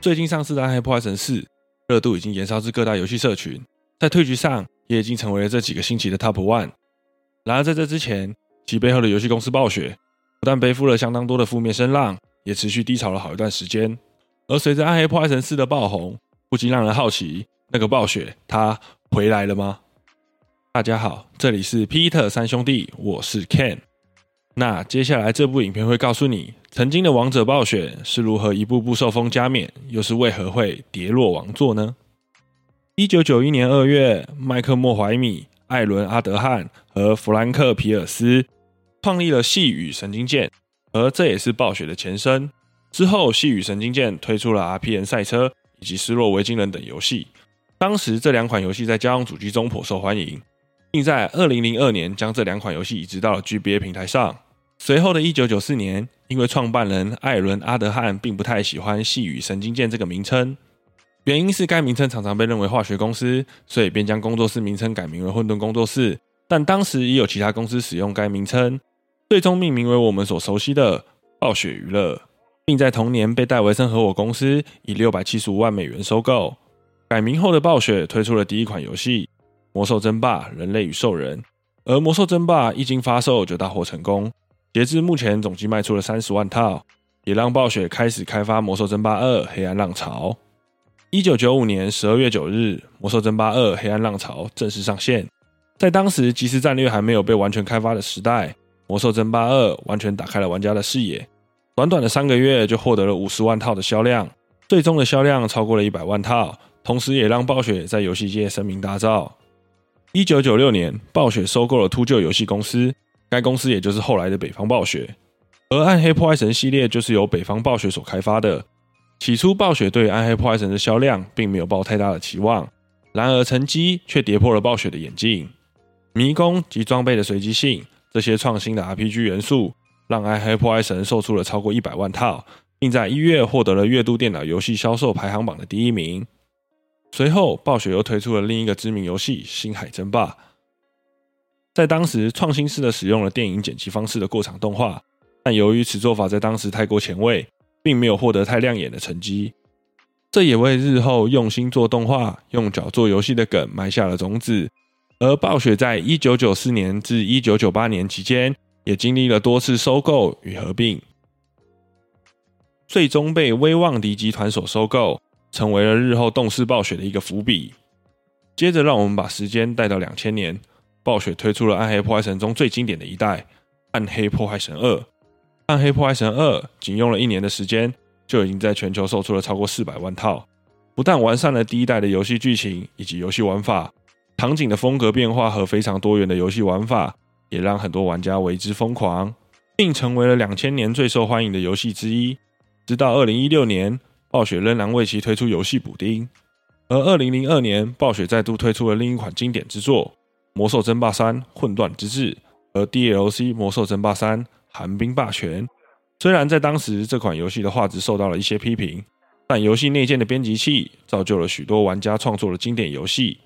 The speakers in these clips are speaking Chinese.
最近上市的《暗黑破坏神四》热度已经延烧至各大游戏社群，在推局上也已经成为了这几个星期的 Top One。然而在这之前，其背后的游戏公司暴雪不但背负了相当多的负面声浪，也持续低潮了好一段时间。而随着《暗黑破坏神四》的爆红，不禁让人好奇：那个暴雪他回来了吗？大家好，这里是 Peter 三兄弟，我是 Ken。那接下来这部影片会告诉你，曾经的王者暴雪是如何一步步受封加冕，又是为何会跌落王座呢？一九九一年二月，麦克莫怀米、艾伦阿德汉和弗兰克皮尔斯创立了细雨神经剑，而这也是暴雪的前身。之后，细雨神经剑推出了 RPN 赛车以及失落维京人等游戏。当时这两款游戏在家用主机中颇受欢迎，并在二零零二年将这两款游戏移植到了 GBA 平台上。随后的一九九四年，因为创办人艾伦阿德汉并不太喜欢“细雨神经剑”这个名称，原因是该名称常常被认为化学公司，所以便将工作室名称改名为混沌工作室。但当时也有其他公司使用该名称，最终命名为我们所熟悉的暴雪娱乐，并在同年被戴维森合伙公司以六百七十五万美元收购。改名后的暴雪推出了第一款游戏《魔兽争霸：人类与兽人》，而《魔兽争霸》一经发售就大获成功。截至目前，总计卖出了三十万套，也让暴雪开始开发《魔兽争霸二：黑暗浪潮》。一九九五年十二月九日，《魔兽争霸二：黑暗浪潮》正式上线。在当时即时战略还没有被完全开发的时代，《魔兽争霸二》完全打开了玩家的视野。短短的三个月就获得了五十万套的销量，最终的销量超过了一百万套，同时也让暴雪在游戏界声名大噪。一九九六年，暴雪收购了秃鹫游戏公司。该公司也就是后来的北方暴雪，而暗黑破坏神系列就是由北方暴雪所开发的。起初，暴雪对暗黑破坏神的销量并没有抱太大的期望，然而成绩却跌破了暴雪的眼镜。迷宫及装备的随机性，这些创新的 RPG 元素，让暗黑破坏神售出了超过一百万套，并在一月获得了月度电脑游戏销售排行榜的第一名。随后，暴雪又推出了另一个知名游戏《星海争霸》。在当时，创新式的使用了电影剪辑方式的过场动画，但由于此做法在当时太过前卫，并没有获得太亮眼的成绩。这也为日后用心做动画、用脚做游戏的梗埋下了种子。而暴雪在一九九四年至一九九八年期间，也经历了多次收购与合并，最终被威望迪集团所收购，成为了日后动视暴雪的一个伏笔。接着，让我们把时间带到两千年。暴雪推出了《暗黑破坏神》中最经典的一代《暗黑破坏神二》。《暗黑破坏神二》仅用了一年的时间，就已经在全球售出了超过四百万套。不但完善了第一代的游戏剧情以及游戏玩法，场景的风格变化和非常多元的游戏玩法，也让很多玩家为之疯狂，并成为了两千年最受欢迎的游戏之一。直到二零一六年，暴雪仍然为其推出游戏补丁。而二零零二年，暴雪再度推出了另一款经典之作。魔兽争霸三：混乱之治和 DLC 魔兽争霸三：寒冰霸权。虽然在当时这款游戏的画质受到了一些批评，但游戏内建的编辑器造就了许多玩家创作的经典游戏。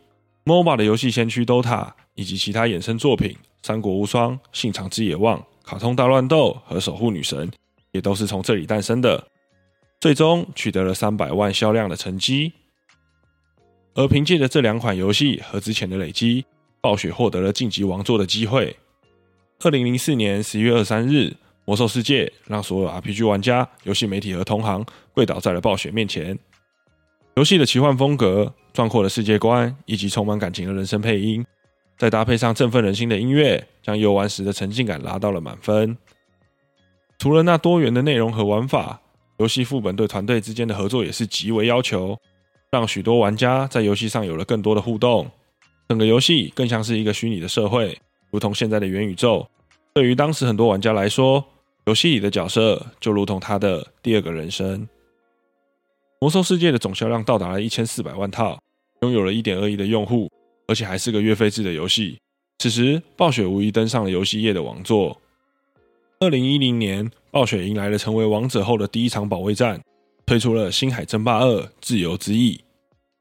MOBA 的游戏先驱 DOTA 以及其他衍生作品《三国无双》《信长之野望》《卡通大乱斗》和《守护女神》也都是从这里诞生的，最终取得了三百万销量的成绩。而凭借着这两款游戏和之前的累积，暴雪获得了晋级王座的机会。二零零四年十一月二三日，《魔兽世界》让所有 RPG 玩家、游戏媒体和同行跪倒在了暴雪面前。游戏的奇幻风格、壮阔的世界观以及充满感情的人声配音，再搭配上振奋人心的音乐，将游玩时的沉浸感拉到了满分。除了那多元的内容和玩法，游戏副本对团队之间的合作也是极为要求，让许多玩家在游戏上有了更多的互动。整个游戏更像是一个虚拟的社会，如同现在的元宇宙。对于当时很多玩家来说，游戏里的角色就如同他的第二个人生。魔兽世界的总销量到达了一千四百万套，拥有了一点二亿的用户，而且还是个月费制的游戏。此时，暴雪无疑登上了游戏业的王座。二零一零年，暴雪迎来了成为王者后的第一场保卫战，推出了《星海争霸二：自由之翼》，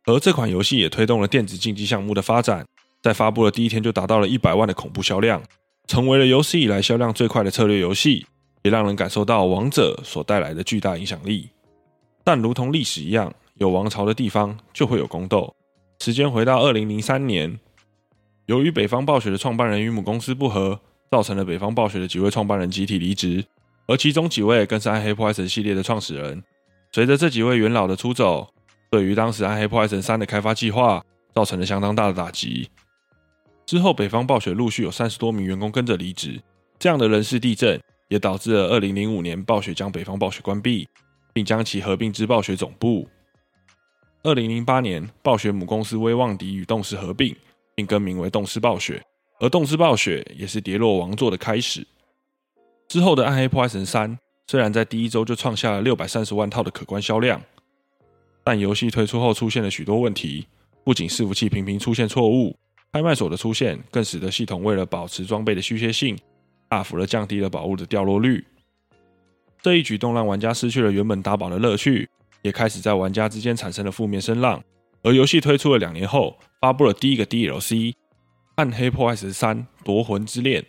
而这款游戏也推动了电子竞技项目的发展，在发布的第一天就达到了一百万的恐怖销量，成为了有史以来销量最快的策略游戏，也让人感受到王者所带来的巨大影响力。但如同历史一样，有王朝的地方就会有宫斗。时间回到二零零三年，由于北方暴雪的创办人与母公司不和，造成了北方暴雪的几位创办人集体离职，而其中几位更是暗黑破坏神系列的创始人。随着这几位元老的出走，对于当时暗黑破坏神三的开发计划造成了相当大的打击。之后，北方暴雪陆续有三十多名员工跟着离职，这样的人事地震也导致了二零零五年暴雪将北方暴雪关闭。并将其合并至暴雪总部。二零零八年，暴雪母公司威望迪与动视合并，并更名为动视暴雪。而动视暴雪也是跌落王座的开始。之后的《暗黑破坏神三》虽然在第一周就创下了六百三十万套的可观销量，但游戏推出后出现了许多问题，不仅伺服器频频出现错误，拍卖所的出现更使得系统为了保持装备的虚切性，大幅的降低了宝物的掉落率。这一举动让玩家失去了原本打宝的乐趣，也开始在玩家之间产生了负面声浪。而游戏推出了两年后，发布了第一个 DLC《暗黑破坏神三：夺魂之恋》。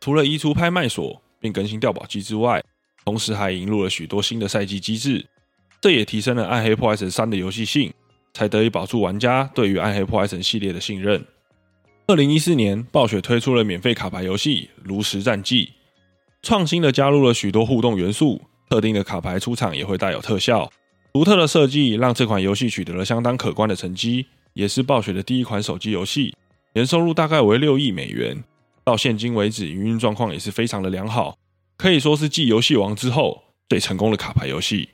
除了移除拍卖所并更新掉宝机之外，同时还引入了许多新的赛季机制，这也提升了《暗黑破坏神三》的游戏性，才得以保住玩家对于《暗黑破坏神》系列的信任。二零一四年，暴雪推出了免费卡牌游戏《炉石战记》。创新的加入了许多互动元素，特定的卡牌出场也会带有特效，独特的设计让这款游戏取得了相当可观的成绩，也是暴雪的第一款手机游戏，年收入大概为六亿美元，到现今为止营运状况也是非常的良好，可以说是继游戏王之后最成功的卡牌游戏。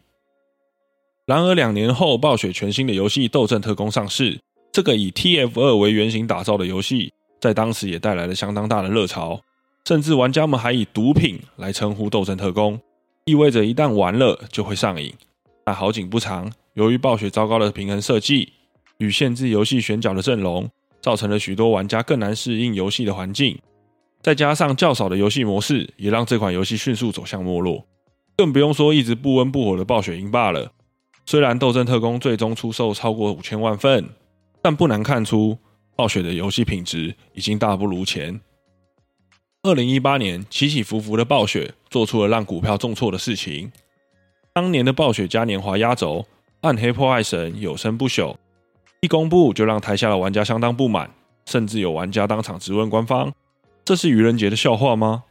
然而两年后，暴雪全新的游戏《斗阵特工》上市，这个以 TF 二为原型打造的游戏，在当时也带来了相当大的热潮。甚至玩家们还以毒品来称呼《斗争特工》，意味着一旦玩了就会上瘾。但好景不长，由于暴雪糟糕的平衡设计与限制游戏选角的阵容，造成了许多玩家更难适应游戏的环境。再加上较少的游戏模式，也让这款游戏迅速走向没落。更不用说一直不温不火的暴雪英霸了。虽然《斗争特工》最终出售超过五千万份，但不难看出暴雪的游戏品质已经大不如前。二零一八年，起起伏伏的暴雪做出了让股票重挫的事情。当年的暴雪嘉年华压轴，《暗黑破坏神》有声不朽，一公布就让台下的玩家相当不满，甚至有玩家当场质问官方：“这是愚人节的笑话吗？”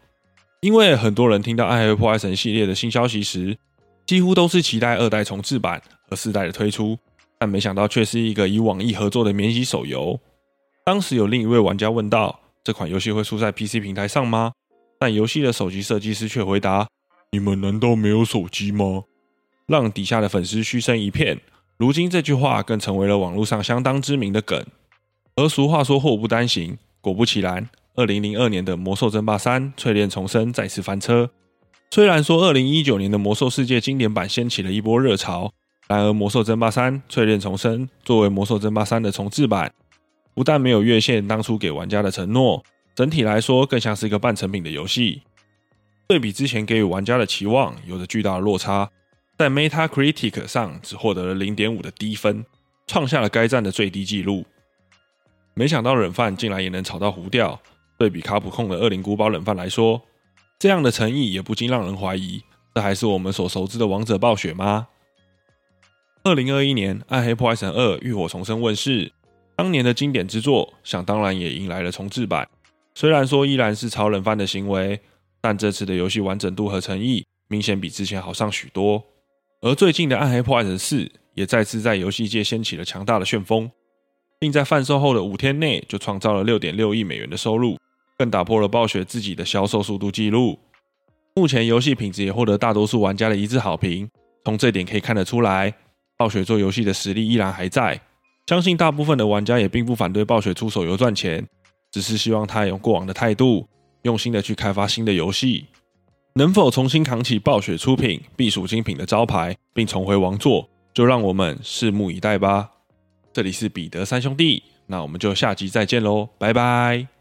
因为很多人听到《暗黑破坏神》系列的新消息时，几乎都是期待二代重置版和四代的推出，但没想到却是一个与网易合作的免洗手游。当时有另一位玩家问道。这款游戏会出在 PC 平台上吗？但游戏的手机设计师却回答：“你们难道没有手机吗？”让底下的粉丝嘘声一片。如今这句话更成为了网络上相当知名的梗。而俗话说“祸不单行”，果不其然，二零零二年的《魔兽争霸三：淬炼重生》再次翻车。虽然说二零一九年的《魔兽世界》经典版掀起了一波热潮，然而《魔兽争霸三：淬炼重生》作为《魔兽争霸三》的重置版。不但没有越线当初给玩家的承诺，整体来说更像是一个半成品的游戏。对比之前给予玩家的期望，有着巨大的落差，在 Metacritic 上只获得了零点五的低分，创下了该站的最低纪录。没想到冷饭竟然也能炒到糊掉。对比卡普控的《恶灵古堡》冷饭来说，这样的诚意也不禁让人怀疑，这还是我们所熟知的王者暴雪吗？二零二一年，《暗黑破坏神二：浴火重生》问世。当年的经典之作，想当然也迎来了重置版。虽然说依然是炒冷饭的行为，但这次的游戏完整度和诚意明显比之前好上许多。而最近的《暗黑破坏神四》也再次在游戏界掀起了强大的旋风，并在贩售后的五天内就创造了六点六亿美元的收入，更打破了暴雪自己的销售速度记录。目前游戏品质也获得大多数玩家的一致好评。从这点可以看得出来，暴雪做游戏的实力依然还在。相信大部分的玩家也并不反对暴雪出手游赚钱，只是希望他用过往的态度，用心的去开发新的游戏。能否重新扛起暴雪出品必属精品的招牌，并重回王座，就让我们拭目以待吧。这里是彼得三兄弟，那我们就下集再见喽，拜拜。